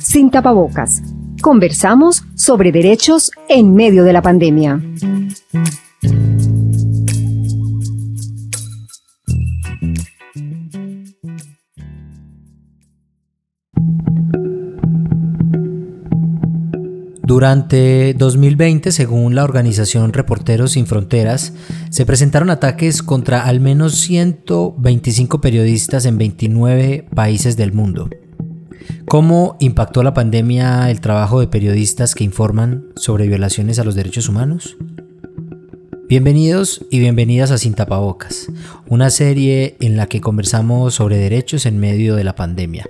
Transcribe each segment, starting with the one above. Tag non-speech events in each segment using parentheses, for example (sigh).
Sin tapabocas. Conversamos sobre derechos en medio de la pandemia. Durante 2020, según la organización Reporteros Sin Fronteras, se presentaron ataques contra al menos 125 periodistas en 29 países del mundo. ¿Cómo impactó la pandemia el trabajo de periodistas que informan sobre violaciones a los derechos humanos? Bienvenidos y bienvenidas a Sin Tapabocas, una serie en la que conversamos sobre derechos en medio de la pandemia.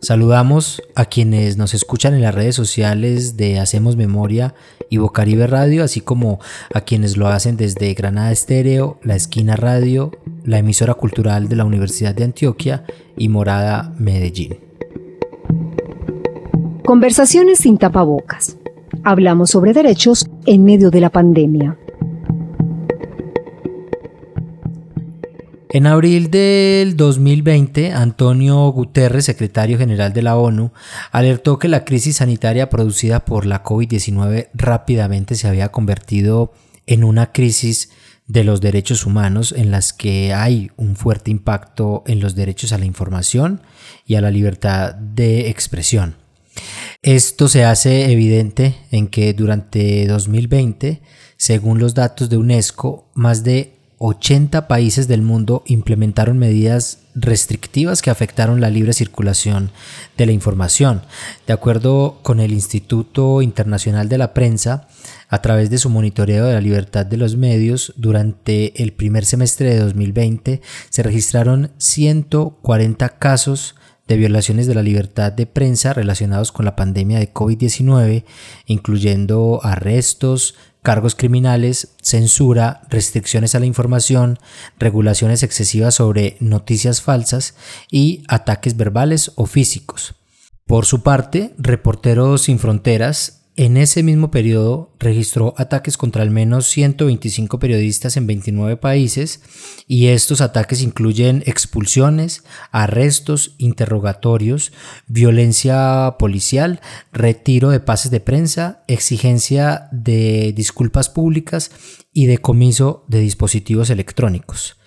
Saludamos a quienes nos escuchan en las redes sociales de Hacemos Memoria y Bocaribe Radio, así como a quienes lo hacen desde Granada Estéreo, La Esquina Radio, la emisora cultural de la Universidad de Antioquia y Morada Medellín. Conversaciones sin tapabocas. Hablamos sobre derechos en medio de la pandemia. En abril del 2020, Antonio Guterres, secretario general de la ONU, alertó que la crisis sanitaria producida por la COVID-19 rápidamente se había convertido en una crisis de los derechos humanos en las que hay un fuerte impacto en los derechos a la información y a la libertad de expresión. Esto se hace evidente en que durante 2020, según los datos de UNESCO, más de 80 países del mundo implementaron medidas restrictivas que afectaron la libre circulación de la información. De acuerdo con el Instituto Internacional de la Prensa, a través de su monitoreo de la libertad de los medios, durante el primer semestre de 2020 se registraron 140 casos de violaciones de la libertad de prensa relacionados con la pandemia de COVID-19, incluyendo arrestos, cargos criminales, censura, restricciones a la información, regulaciones excesivas sobre noticias falsas y ataques verbales o físicos. Por su parte, Reporteros Sin Fronteras en ese mismo periodo registró ataques contra al menos 125 periodistas en 29 países y estos ataques incluyen expulsiones, arrestos, interrogatorios, violencia policial, retiro de pases de prensa, exigencia de disculpas públicas y decomiso de dispositivos electrónicos.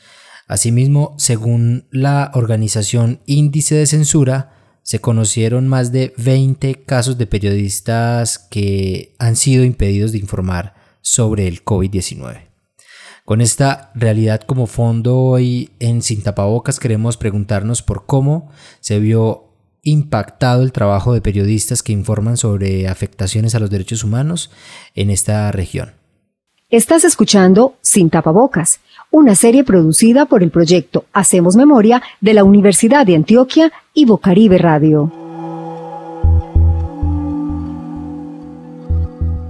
Asimismo, según la organización Índice de Censura, se conocieron más de 20 casos de periodistas que han sido impedidos de informar sobre el COVID-19. Con esta realidad como fondo hoy en Sin Tapabocas queremos preguntarnos por cómo se vio impactado el trabajo de periodistas que informan sobre afectaciones a los derechos humanos en esta región. Estás escuchando Sin Tapabocas una serie producida por el proyecto Hacemos Memoria de la Universidad de Antioquia y Bocaribe Radio.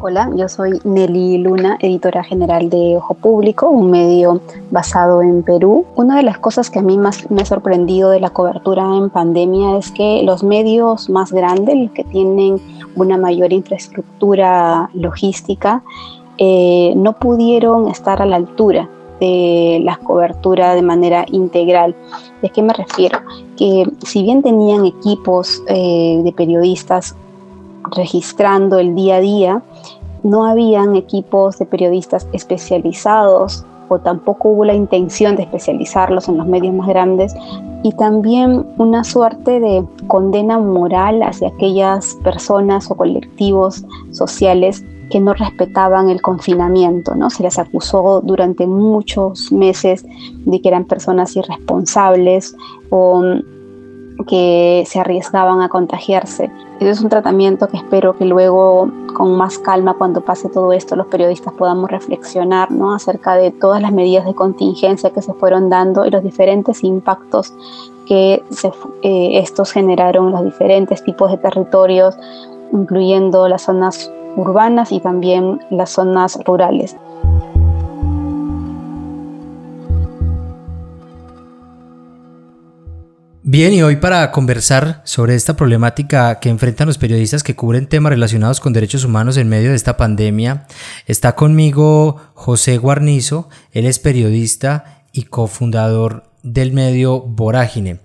Hola, yo soy Nelly Luna, editora general de Ojo Público, un medio basado en Perú. Una de las cosas que a mí más me ha sorprendido de la cobertura en pandemia es que los medios más grandes, los que tienen una mayor infraestructura logística, eh, no pudieron estar a la altura de la cobertura de manera integral. ¿De qué me refiero? Que si bien tenían equipos eh, de periodistas registrando el día a día, no habían equipos de periodistas especializados o tampoco hubo la intención de especializarlos en los medios más grandes y también una suerte de condena moral hacia aquellas personas o colectivos sociales que no respetaban el confinamiento, ¿no? Se les acusó durante muchos meses de que eran personas irresponsables o mm, que se arriesgaban a contagiarse. Ese es un tratamiento que espero que luego, con más calma, cuando pase todo esto, los periodistas podamos reflexionar ¿no? acerca de todas las medidas de contingencia que se fueron dando y los diferentes impactos que eh, estos generaron en los diferentes tipos de territorios, incluyendo las zonas urbanas y también las zonas rurales. Bien, y hoy para conversar sobre esta problemática que enfrentan los periodistas que cubren temas relacionados con derechos humanos en medio de esta pandemia, está conmigo José Guarnizo, él es periodista y cofundador del medio Vorágine.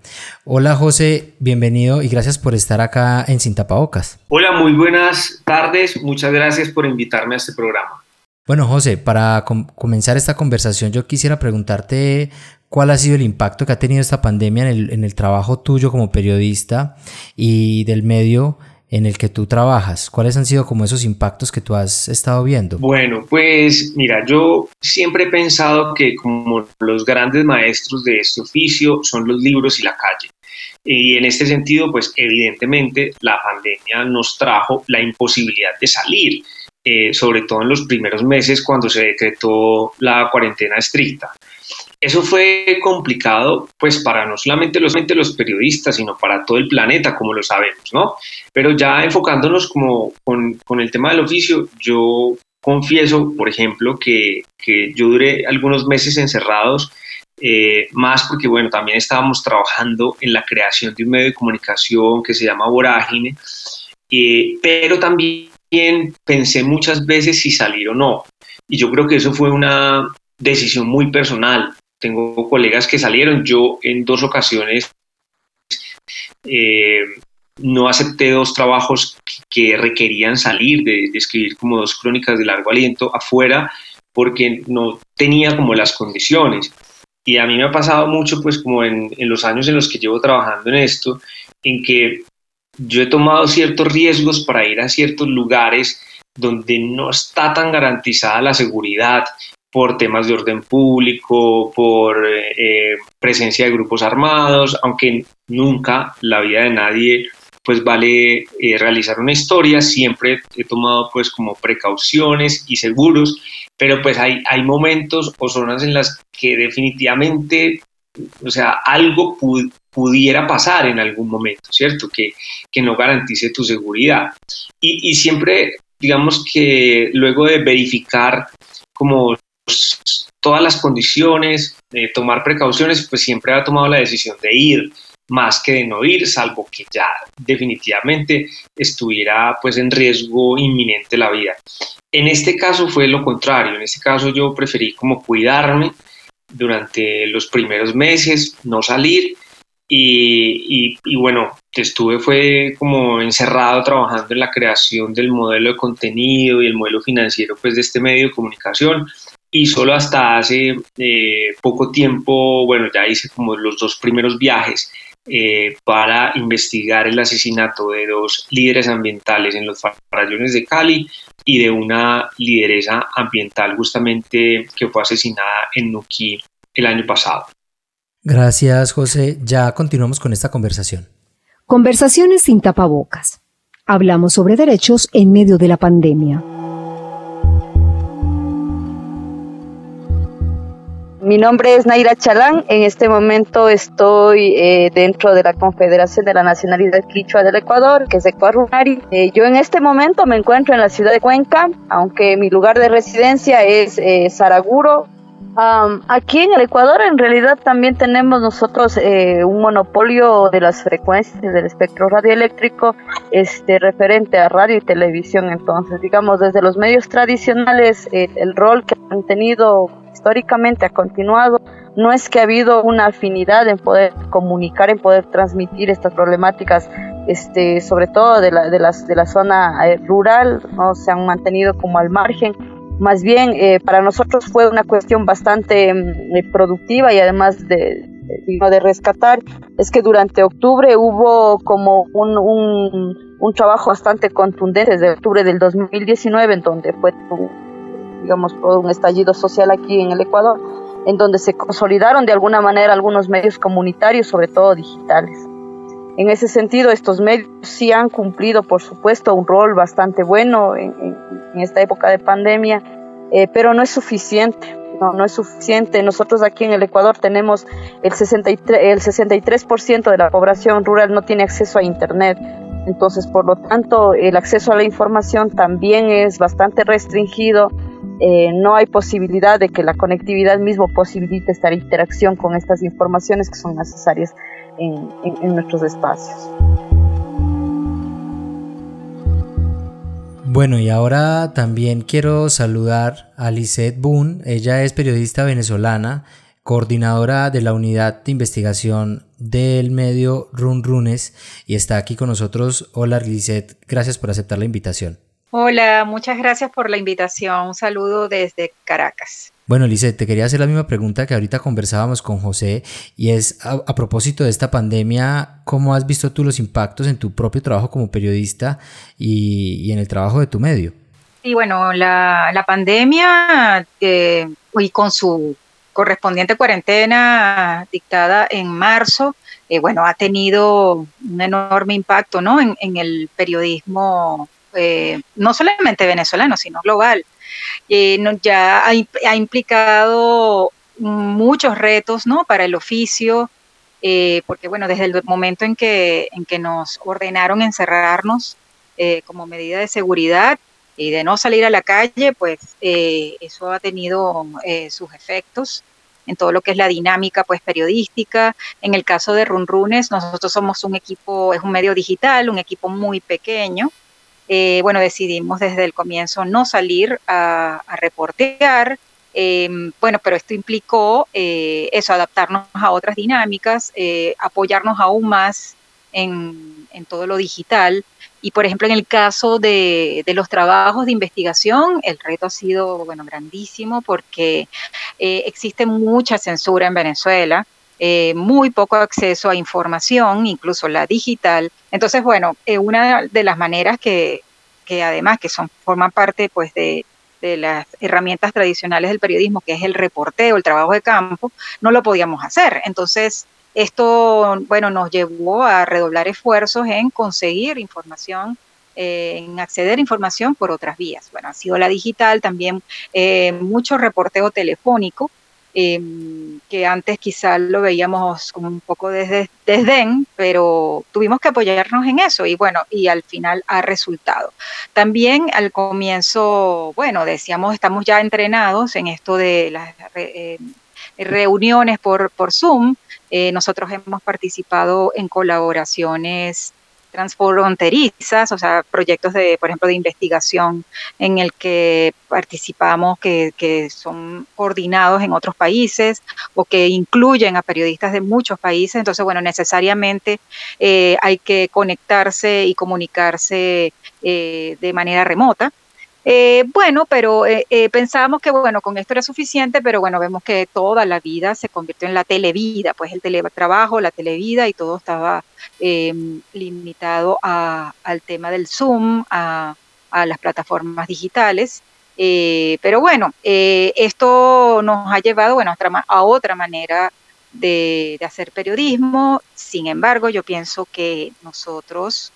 Hola José, bienvenido y gracias por estar acá en Sin Tapabocas. Hola, muy buenas tardes, muchas gracias por invitarme a este programa. Bueno José, para comenzar esta conversación yo quisiera preguntarte cuál ha sido el impacto que ha tenido esta pandemia en el, en el trabajo tuyo como periodista y del medio en el que tú trabajas? ¿Cuáles han sido como esos impactos que tú has estado viendo? Bueno, pues mira, yo siempre he pensado que como los grandes maestros de este oficio son los libros y la calle. Y en este sentido, pues evidentemente la pandemia nos trajo la imposibilidad de salir, eh, sobre todo en los primeros meses cuando se decretó la cuarentena estricta. Eso fue complicado, pues para no solamente los, periodistas, sino para todo el planeta, como lo sabemos, ¿no? Pero ya enfocándonos como con, el tema del oficio, yo confieso, por ejemplo, que, que yo duré algunos meses encerrados, eh, más porque, bueno, también estábamos trabajando en la creación de un medio de comunicación que se llama Vorágine, eh, pero también pensé muchas veces si salir o no. Y yo creo que eso fue una decisión muy personal tengo colegas que salieron, yo en dos ocasiones eh, no acepté dos trabajos que requerían salir de, escribir como dos crónicas de largo aliento afuera porque no tenía como las condiciones. Y a mí me ha pasado mucho, pues como en, en los años en los que llevo trabajando en esto, en que yo he tomado ciertos riesgos para ir a ciertos lugares donde no está tan garantizada la seguridad por temas de orden público, por eh, presencia de grupos armados, aunque nunca la vida de nadie pues vale eh, realizar una historia, siempre he tomado pues como precauciones y seguros, pero pues hay, hay momentos o zonas en las que definitivamente, o sea, algo pudiera pasar en algún momento, ¿cierto? Que, que no garantice tu seguridad. Y, y siempre, digamos que luego de verificar como todas las condiciones, de tomar precauciones, pues siempre ha tomado la decisión de ir más que de no ir, salvo que ya definitivamente estuviera pues en riesgo inminente la vida. En este caso fue lo contrario, en este caso yo preferí como cuidarme durante los primeros meses, no salir y, y, y, bueno, estuve fue como encerrado trabajando en la creación del modelo de contenido y el modelo financiero pues de este medio de comunicación y solo hasta hace eh, poco tiempo, bueno, ya hice como los dos primeros viajes eh, para investigar el asesinato de dos líderes ambientales en los farallones de Cali y de una lideresa ambiental justamente que fue asesinada en Nuquí el año pasado. Gracias, José. Ya continuamos con esta conversación. Conversaciones sin tapabocas. Hablamos sobre derechos en medio de la pandemia. Mi nombre es Naira Chalán. En este momento estoy eh, dentro de la Confederación de la Nacionalidad Quichua del Ecuador, que es Ecuador eh, yo en este momento me encuentro en la ciudad de Cuenca, aunque mi lugar de residencia es eh, Saraguro. aquí en el Ecuador en realidad también tenemos nosotros eh, un monopolio de las frecuencias del espectro radioeléctrico este, referente a radio y televisión. Entonces, digamos, desde los medios tradicionales, el rol que han tenido históricamente ha continuado, no es que ha habido una afinidad en poder comunicar, en poder transmitir estas problemáticas, este, sobre todo de la, de las, de la zona eh, rural, ¿no? se han mantenido como al margen. Más bien, eh, para nosotros fue una cuestión bastante mm, eh, productiva y además de, de, rescatar, es que durante octubre hubo como un, un, trabajo bastante contundente desde octubre del 2019, en donde fue digamos, todo un estallido social aquí en el Ecuador, en donde se consolidaron de alguna manera algunos medios comunitarios, sobre todo digitales. En ese sentido, estos medios sí han cumplido, por supuesto, un rol bastante bueno en, esta época de pandemia, eh, pero no es suficiente. No, no es suficiente. Nosotros aquí en el Ecuador tenemos el 63%, el 63 de la población rural no tiene acceso a Internet. Entonces, por lo tanto, el acceso a la información también es bastante restringido eh, no hay posibilidad de que la conectividad mismo posibilite esta interacción con estas informaciones que son necesarias en, nuestros espacios. Bueno, y ahora también quiero saludar a Lisette Boone. Ella es periodista venezolana coordinadora de la unidad de investigación del medio Run Runes y está aquí con nosotros. Hola Lisette, gracias por aceptar la invitación. Hola, muchas gracias por la invitación. Un saludo desde Caracas. Bueno, Lisette, te quería hacer la misma pregunta que ahorita conversábamos con José y es a, propósito de esta pandemia, ¿cómo has visto tú los impactos en tu propio trabajo como periodista y, en el trabajo de tu medio? Y bueno, la, pandemia eh, y con su correspondiente cuarentena dictada en marzo, eh, bueno, ha tenido un enorme impacto ¿no? en, el periodismo, eh, no solamente venezolano, sino global. Eh, ya ha, implicado muchos retos ¿no? para el oficio, eh, porque bueno, desde el momento en que, en que nos ordenaron encerrarnos eh, como medida de seguridad y de no salir a la calle, pues eso ha tenido sus efectos en todo lo que es la dinámica pues periodística. En el caso de Runrunes, nosotros somos un equipo, es un medio digital, un equipo muy pequeño, eh, bueno, decidimos desde el comienzo no salir a, reportear. Em, bueno, pero esto implicó eh, eso, adaptarnos a otras dinámicas, eh, apoyarnos aún más en, todo lo digital. Y por ejemplo, en el caso de, de, los trabajos de investigación, el reto ha sido, bueno, grandísimo porque existe mucha censura en Venezuela. Muy poco acceso a información, incluso la digital. Entonces, bueno, una de las maneras que, que además que son, forman parte pues de, las herramientas tradicionales del periodismo, que es el reporteo, el trabajo de campo, no lo podíamos hacer. Entonces, esto, bueno, nos llevó a redoblar esfuerzos en conseguir información, eh, en acceder a información por otras vías. Bueno, ha sido la digital, también eh, mucho reporteo telefónico, Em, que antes quizá lo veíamos como un poco desde desdén, pero tuvimos que apoyarnos en eso y bueno, y al final ha resultado. También al comienzo, bueno, decíamos, estamos ya entrenados en esto de las eh, reuniones por, por Zoom. Eh, nosotros hemos participado en colaboraciones transfronterizas, o sea, proyectos de, por ejemplo, de investigación en el que participamos, que, que, son coordinados en otros países o que incluyen a periodistas de muchos países. Entonces, bueno, necesariamente eh, hay que conectarse y comunicarse eh, de manera remota. Eh, bueno, pero eh, eh, pensábamos que bueno, con esto era suficiente, pero bueno, vemos que toda la vida se convirtió en la televida, pues el teletrabajo, la televida y todo estaba em, limitado al tema del Zoom, a, las plataformas digitales. pero bueno, esto nos ha llevado bueno, a otra manera de, de hacer periodismo. Sin embargo, yo pienso que nosotros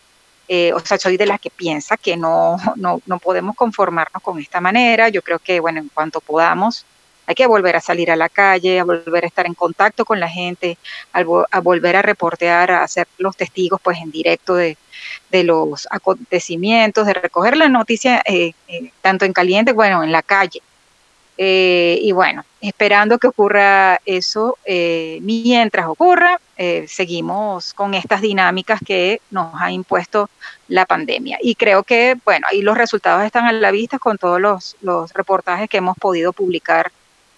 eh, o sea, soy de las que piensa que no, no, no podemos conformarnos con esta manera. Yo creo que, bueno, en cuanto podamos, hay que volver a salir a la calle, a volver a estar en contacto con la gente, a, volver a reportear, a ser los testigos pues en directo de, de los acontecimientos, de recoger la noticia eh, eh, tanto en caliente, bueno, en la calle. Eh, y bueno, esperando que ocurra eso, eh, mientras ocurra, eh, seguimos con estas dinámicas que nos ha impuesto la pandemia. Y creo que, bueno, ahí los resultados están a la vista con todos los, los reportajes que hemos podido publicar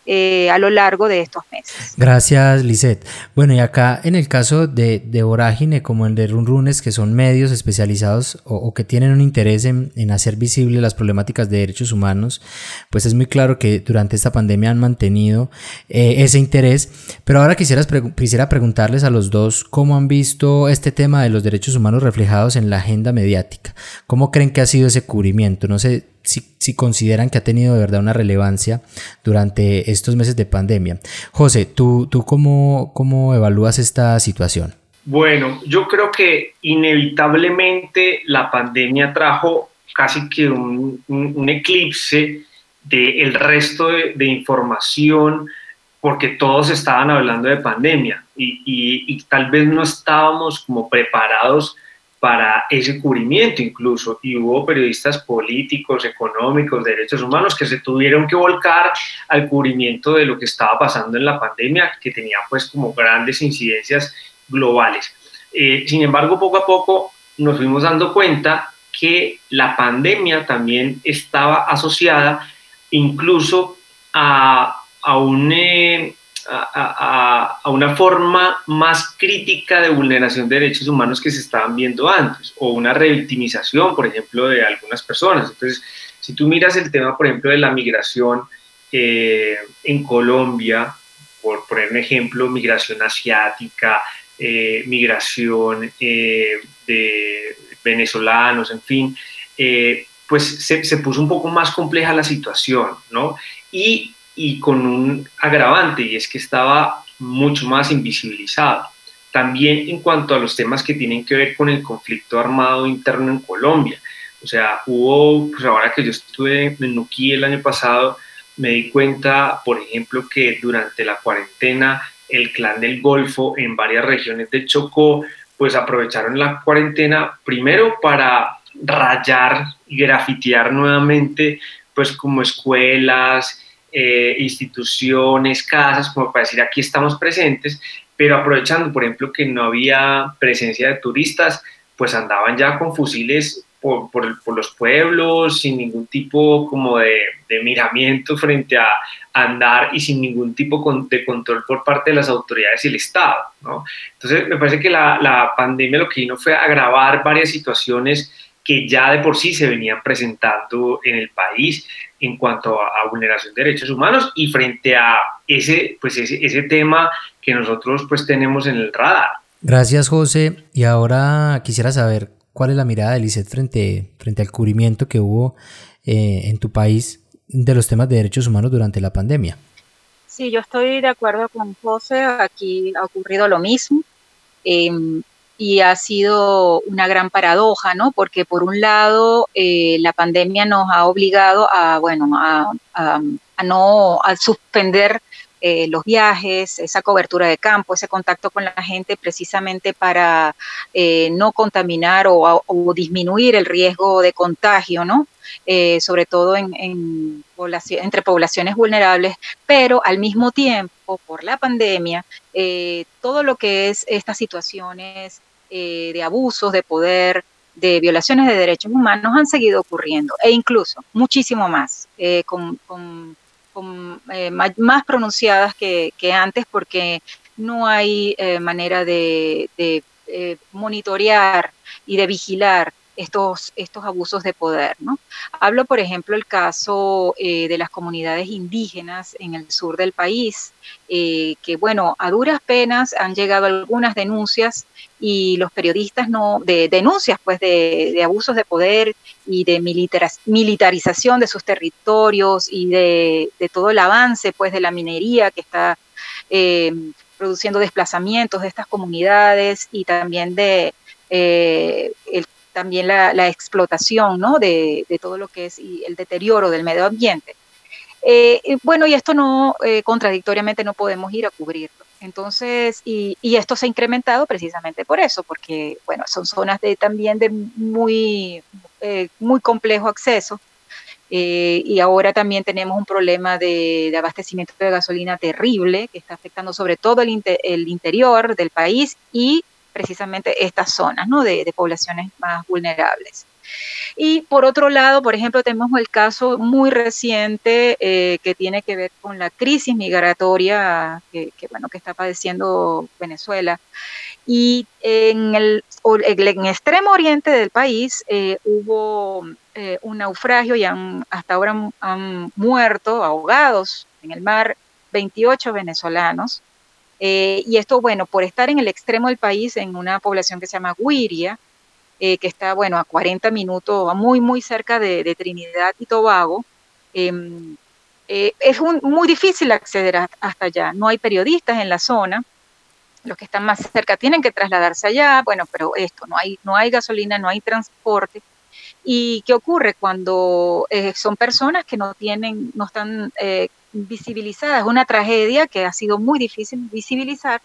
eh, a lo largo de estos meses. Gracias, Lisette. Bueno, y acá en el caso de, de Vorágine, como el de Runrunes, que son medios especializados o, que tienen un interés en, hacer visibles las problemáticas de derechos humanos, pues es muy claro que durante esta pandemia han mantenido eh, ese interés. Pero ahora quisieras quisiera preguntarles a los dos cómo han visto este tema de los derechos humanos reflejados en la agenda mediática. ¿Cómo creen que ha sido ese cubrimiento? No sé, si, consideran que ha tenido de verdad una relevancia durante estos meses de pandemia. José, ¿tú, tú cómo, cómo evalúas esta situación? Bueno, yo creo que inevitablemente la pandemia trajo casi que un, un, eclipse del resto de, información porque todos estaban hablando de pandemia y, y, y, tal vez no estábamos como preparados para ese cubrimiento incluso, y hubo periodistas políticos, económicos, de derechos humanos que se tuvieron que volcar al cubrimiento de lo que estaba pasando en la pandemia, que tenía pues como grandes incidencias globales. Eh, sin embargo, poco a poco nos fuimos dando cuenta que la pandemia también estaba asociada incluso a, a un... Eh, a, una forma más crítica de vulneración de derechos humanos que se estaban viendo antes, o una revictimización, por ejemplo, de algunas personas. Entonces, si tú miras el tema, por ejemplo, de la migración eh, en Colombia, por poner un ejemplo, migración asiática, eh, migración eh, de venezolanos, en fin, pues se, se, puso un poco más compleja la situación, ¿no? Y y con un agravante y es que estaba mucho más invisibilizado. También en cuanto a los temas que tienen que ver con el conflicto armado interno en Colombia. O sea, hubo, pues ahora que yo estuve en Nuquí el año pasado, me di cuenta, por ejemplo, que durante la cuarentena el clan del Golfo en varias regiones de Chocó, pues aprovecharon la cuarentena primero para rayar y grafitear nuevamente, pues como escuelas, eh, instituciones, casas, como para decir aquí estamos presentes, pero aprovechando, por ejemplo, que no había presencia de turistas, pues andaban ya con fusiles por, por, los pueblos, sin ningún tipo como de, de, miramiento frente a andar y sin ningún tipo de control por parte de las autoridades y el Estado. ¿no? Entonces, me parece que la, la pandemia lo que vino fue agravar varias situaciones que ya de por sí se venían presentando en el país en cuanto a, vulneración de derechos humanos y frente a ese, pues ese, ese tema que nosotros pues tenemos en el radar. Gracias José. Y ahora quisiera saber cuál es la mirada de Lisset frente, frente al cubrimiento que hubo eh, en tu país de los temas de derechos humanos durante la pandemia. Sí, yo estoy de acuerdo con José. Aquí ha ocurrido lo mismo. Em, y ha sido una gran paradoja, ¿no? Porque por un lado eh, la pandemia nos ha obligado a, bueno, a, no a suspender eh, los viajes, esa cobertura de campo, ese contacto con la gente precisamente para eh, no contaminar o, disminuir el riesgo de contagio, ¿no? sobre todo en, entre poblaciones vulnerables, pero al mismo tiempo, por la pandemia, todo lo que es estas situaciones de abusos de poder, de violaciones de derechos humanos han seguido ocurriendo e incluso muchísimo más, con, eh, más pronunciadas que, antes porque no hay eh, manera de, eh, monitorear y de vigilar estos, estos abusos de poder. ¿no? Hablo, por ejemplo, el caso de las comunidades indígenas en el sur del país, que, bueno, a duras penas han llegado algunas denuncias y los periodistas no, de denuncias pues de, abusos de poder y de militarización de sus territorios y de, todo el avance pues de la minería que está eh, produciendo desplazamientos de estas comunidades y también de eh, también la, explotación ¿no? de, todo lo que es el deterioro del medio ambiente. Eh, bueno, y esto no, contradictoriamente no podemos ir a cubrirlo. Entonces, y, esto se ha incrementado precisamente por eso, porque, bueno, son zonas de, también de muy, eh, muy complejo acceso. Eh, y ahora también tenemos un problema de, abastecimiento de gasolina terrible que está afectando sobre todo el, el interior del país y precisamente estas zonas ¿no? de poblaciones más vulnerables. Y por otro lado, por ejemplo, tenemos el caso muy reciente eh, que tiene que ver con la crisis migratoria que, bueno, que está padeciendo Venezuela. Y en el, en extremo oriente del país eh, hubo eh, un naufragio y hasta ahora han, muerto, ahogados en el mar, 28 venezolanos. Y esto, bueno, por estar en el extremo del país, en una población que se llama Guiria, eh, que está, bueno, a 40 minutos, muy, muy cerca de, Trinidad y Tobago. Em, eh, es muy difícil acceder hasta allá. No hay periodistas en la zona. Los que están más cerca tienen que trasladarse allá. Bueno, pero esto, no hay, no hay gasolina, no hay transporte. ¿Y qué ocurre cuando eh, son personas que no tienen, no están visibilizadas? Es una tragedia que ha sido muy difícil visibilizar.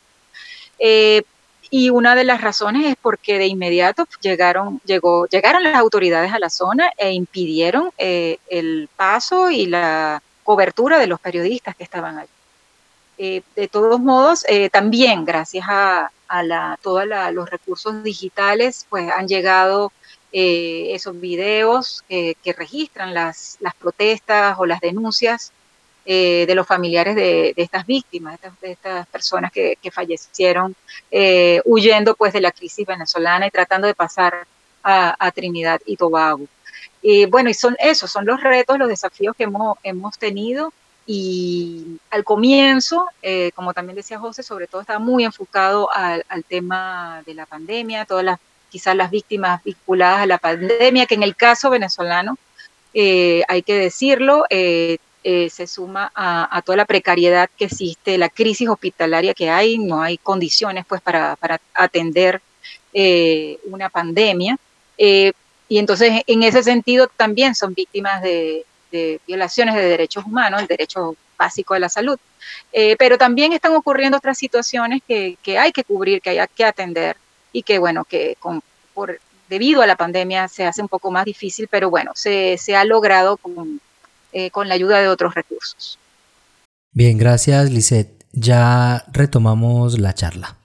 Y una de las razones es porque de inmediato llegaron, llegó, llegaron las autoridades a la zona e impidieron eh, el paso y la cobertura de los periodistas que estaban allí. Eh, de todos modos, eh, también gracias a, la, todos los recursos digitales, pues han llegado esos videos que registran las, las protestas o las denuncias eh, de los familiares de, estas víctimas, de estas, personas que, fallecieron eh, huyendo pues de la crisis venezolana y tratando de pasar a, Trinidad y Tobago. Y bueno, y son esos, son los retos, los desafíos que hemos, hemos tenido y al comienzo, eh, como también decía José, sobre todo estaba muy enfocado al, tema de la pandemia, todas las, quizás las víctimas vinculadas a la pandemia, que en el caso venezolano, hay que decirlo, eh, se suma a, toda la precariedad que existe, la crisis hospitalaria que hay, no hay condiciones pues para, atender eh, una pandemia. Eh, y entonces en ese sentido también son víctimas de, violaciones de derechos humanos, el derecho básico de la salud. pero también están ocurriendo otras situaciones que, hay que cubrir, que hay que atender y que bueno, que con, debido a la pandemia se hace un poco más difícil, pero bueno, se, se ha logrado con, eh, con la ayuda de otros recursos. Bien, gracias Lisette. Ya retomamos la charla.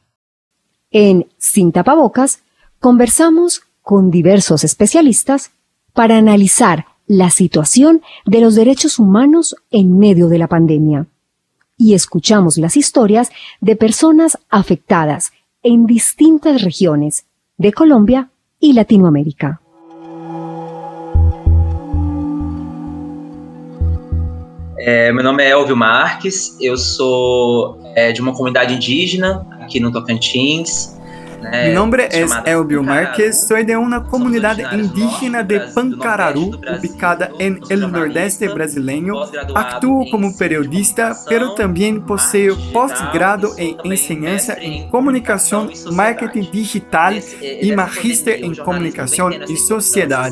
En Sin Tapabocas conversamos con diversos especialistas para analizar la situación de los derechos humanos en medio de la pandemia. Y escuchamos las historias de personas afectadas en distintas regiones de Colombia y Latinoamérica. É, meu nome é Elvio Marques, eu sou é, de uma comunidade indígena aqui no Tocantins. Mi nombre es Elvio Márquez, soy de una comunidad indígena de Pancararu, ubicada en el nordeste brasileño. Actúo como periodista, pero también poseo postgrado en enseñanza en comunicación, marketing digital y magíster en comunicación y sociedad.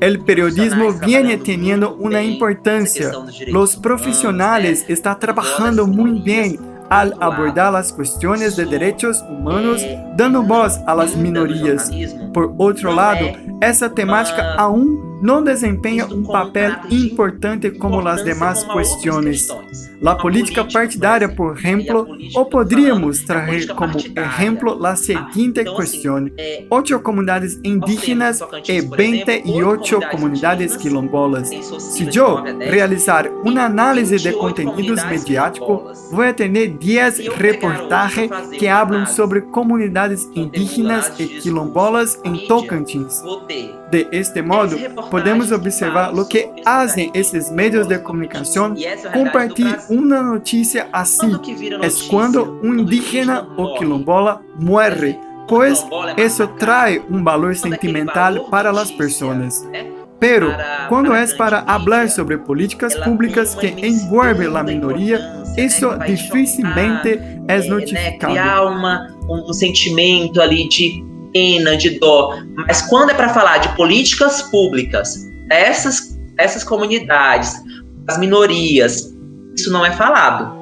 El periodismo viene teniendo una importancia. Los profesionales están trabajando muy bien al abordar las cuestiones de derechos humanos, dando voz a las minorías. Por otro lado, esa temática aún no desempeña un papel importante como las demás cuestiones. La política partidaria, por ejemplo, o podríamos traer como ejemplo la siguiente cuestión. Ocho comunidades indígenas y 28 comunidades quilombolas. Si yo realizar un análisis de contenidos mediáticos, voy a tener 10 reportajes que hablan sobre comunidades indígenas y quilombolas en Tocantins. De este modo, podemos observar lo que hacen estos medios de comunicación. Compartir una noticia así. Es cuando un indígena o quilombola muere, pues eso trae un valor sentimental para las personas. Pero cuando es para hablar sobre políticas públicas que envuelven la minoría, isso dificilmente é notificado. Um sentimento ali de pena, de dó. Mas quando é para falar de políticas públicas, essas, essas comunidades, as minorias, isso não é falado.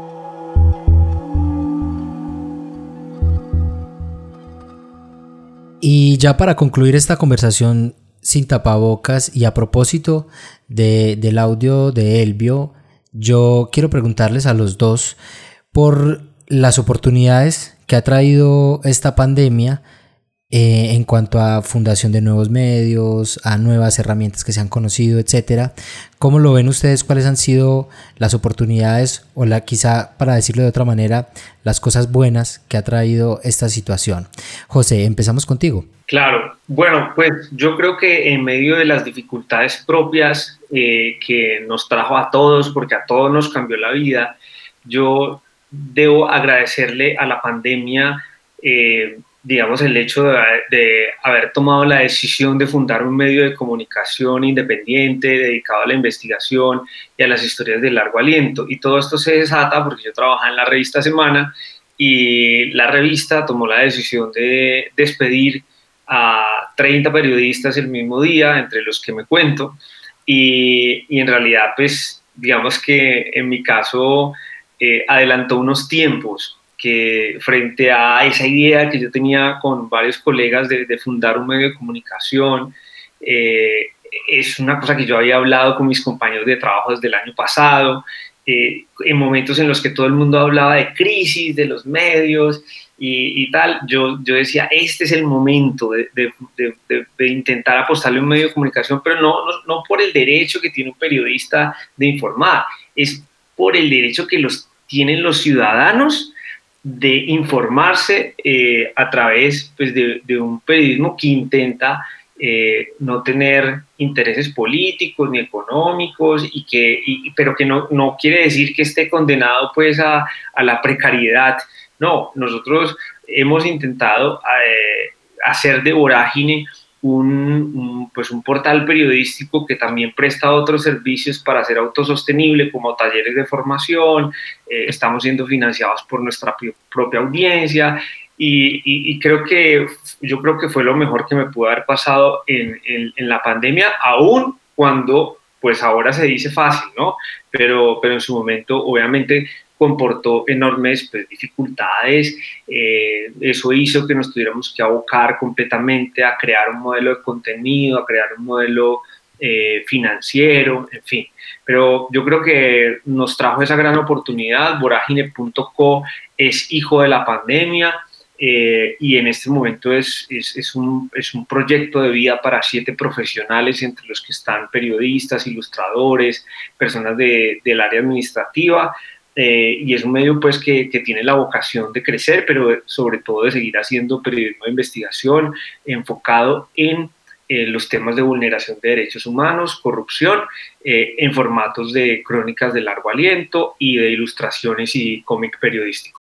Y ya para concluir esta conversación sin tapabocas y a propósito de, del audio de Elvio, yo quiero preguntarles a los dos por las oportunidades que ha traído esta pandemia eh, en cuanto a fundación de nuevos medios, a nuevas herramientas que se han conocido, etcétera. ¿Cómo lo ven ustedes? ¿Cuáles han sido las oportunidades o la quizá para decirlo de otra manera, las cosas buenas que ha traído esta situación? José, empezamos contigo. Claro, bueno, pues yo creo que en medio de las dificultades propias eh, que nos trajo a todos, porque a todos nos cambió la vida, yo debo agradecerle a la pandemia eh, digamos, el hecho de, haber tomado la decisión de fundar un medio de comunicación independiente dedicado a la investigación y a las historias de largo aliento. Y todo esto se desata porque yo trabajaba en la revista Semana y la revista tomó la decisión de despedir a 30 periodistas el mismo día, entre los que me cuento. Y, y en realidad, pues, digamos que en mi caso eh, adelantó unos tiempos que frente a esa idea que yo tenía con varios colegas de, fundar un medio de comunicación, eh, es una cosa que yo había hablado con mis compañeros de trabajo desde el año pasado, eh, en momentos en los que todo el mundo hablaba de crisis, de los medios y, tal, yo, yo decía, este es el momento de, intentar apostarle a un medio de comunicación, pero no, no, no por el derecho que tiene un periodista de informar, es por el derecho que los tienen los ciudadanos de informarse eh, a través pues, de, un periodismo que intenta eh, no tener intereses políticos ni económicos, y que, pero que no, no, quiere decir que esté condenado pues, a, a la precariedad. No, nosotros hemos intentado eh, hacer de Vorágine un, pues un portal periodístico que también presta otros servicios para ser autosostenible, como talleres de formación, eh, estamos siendo financiados por nuestra propia audiencia y, creo que yo creo que fue lo mejor que me pudo haber pasado en, en, la pandemia, aún cuando pues ahora se dice fácil, ¿no? Pero, pero en su momento obviamente comportó enormes pues, dificultades. Eh, eso hizo que nos tuviéramos que abocar completamente a crear un modelo de contenido, a crear un modelo eh, financiero, en fin. Pero yo creo que nos trajo esa gran oportunidad. Voragine.co es hijo de la pandemia. Eh, y en este momento es, es, un, es, un, proyecto de vida para siete profesionales, entre los que están periodistas, ilustradores, personas de, del área administrativa, eh, y es un medio pues que, que, tiene la vocación de crecer, pero sobre todo de seguir haciendo periodismo de investigación enfocado en eh, los temas de vulneración de derechos humanos, corrupción, eh, en formatos de crónicas de largo aliento y de ilustraciones y cómic periodístico.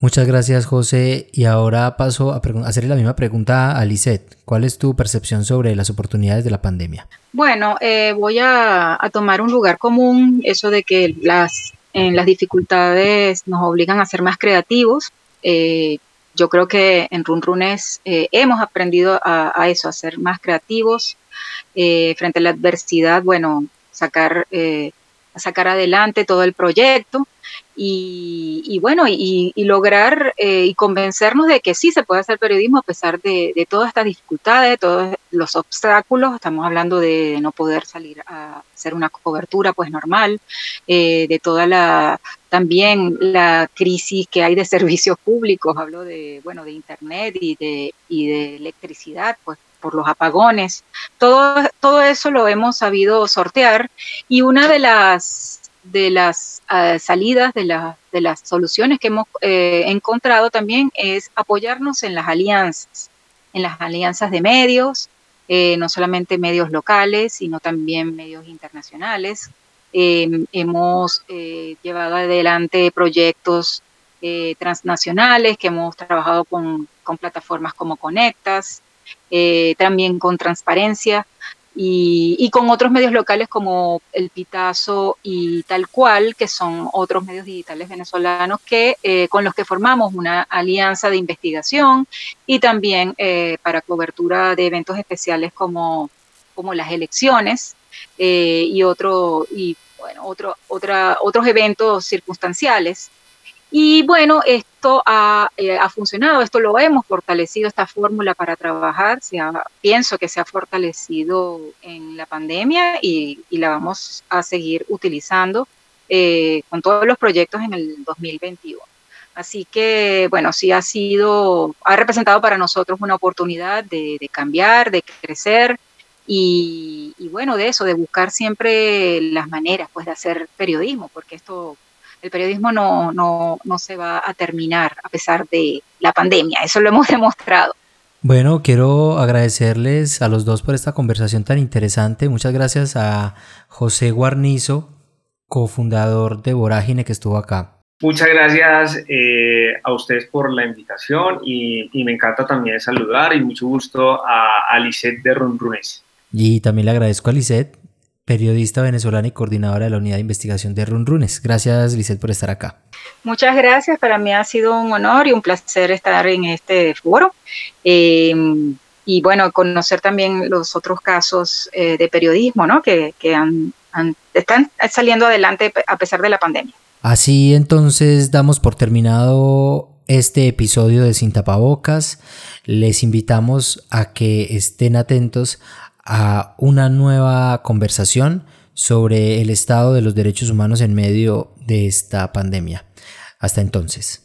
Muchas gracias José y ahora paso a hacerle la misma pregunta a Lisette. ¿Cuál es tu percepción sobre las oportunidades de la pandemia? Bueno, voy a, a, tomar un lugar común, eso de que las en las dificultades nos obligan a ser más creativos. Eh, yo creo que en Runrunes eh, hemos aprendido a, eso, a ser más creativos eh, frente a la adversidad, bueno, sacar, sacar adelante todo el proyecto y, bueno, y, lograr eh, y convencernos de que sí se puede hacer periodismo a pesar de, todas estas dificultades, de todos los obstáculos. Estamos hablando de, no poder salir a hacer una cobertura pues normal, eh, de toda la también la crisis que hay de (laughs) servicios públicos, hablo de bueno de internet y de, y de electricidad, pues por los apagones. Todo, todo eso lo hemos sabido sortear y una de las de las ah, salidas, de, de, las soluciones que hemos eh, encontrado también es apoyarnos en las alianzas, en las alianzas de medios, eh, no solamente medios locales, sino también medios internacionales. Em, hemos eh, llevado adelante proyectos transnacionales que hemos trabajado con, con plataformas como Conectas, también con transparencia y, con otros medios locales como El Pitazo y Tal Cual, que son otros medios digitales venezolanos que, eh, con los que formamos una alianza de investigación y también eh, para cobertura de eventos especiales como, como las elecciones eh, y, otro, y bueno, otro, otra, otros eventos circunstanciales. Y bueno, esto eh, ha, funcionado, esto lo hemos fortalecido, esta fórmula para trabajar, pienso que se ha fortalecido en la pandemia y, la vamos a seguir utilizando eh, con todos los proyectos en el 2021. Así que, bueno, sí ha sido, ha representado para nosotros una oportunidad de, cambiar, de crecer y, y, bueno, de eso, de buscar siempre las maneras, pues, de hacer periodismo, porque esto el periodismo no, no, no se va a terminar a pesar de la pandemia, eso lo hemos (laughs) demostrado. Bueno, quiero agradecerles a los dos por esta conversación tan interesante. Muchas gracias a José Guarnizo, cofundador de Vorágine, que estuvo acá. Muchas gracias eh, a ustedes por la invitación y, me encanta también saludar y mucho gusto a, a Lisette de Runrunes. Y también le agradezco a Lisette periodista venezolana y coordinadora de la unidad de investigación de Runrunes. Gracias, Lisette, por estar acá. Muchas gracias. Para mí ha sido un honor y un placer estar en este foro. Em, y bueno, conocer también los otros casos eh, de periodismo ¿no? que, están saliendo adelante a pesar de la pandemia. Así entonces damos por terminado este episodio de Sin Tapabocas. Les invitamos a que estén atentos a una nueva conversación sobre el estado de los derechos humanos en medio de esta pandemia. Hasta entonces.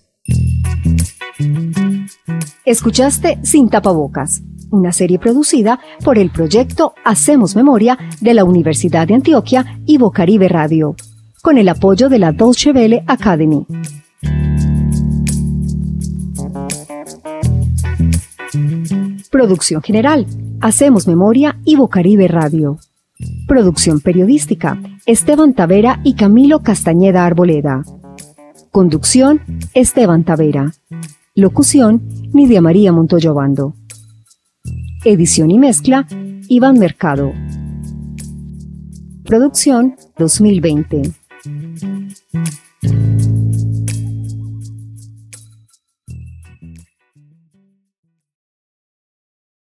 Escuchaste Sin tapabocas, una serie producida por el proyecto Hacemos Memoria de la Universidad de Antioquia y Bocaribe Radio. con el apoyo de la Dolce Vele Academy. Producción general. Hacemos Memoria y Bocaribe Radio. Producción periodística. Esteban Tavera y Camilo Castañeda Arboleda. Conducción. Esteban Tavera. Locución. Nidia María Montoyo Bando. Edición y mezcla. Iván Mercado. Producción 2020.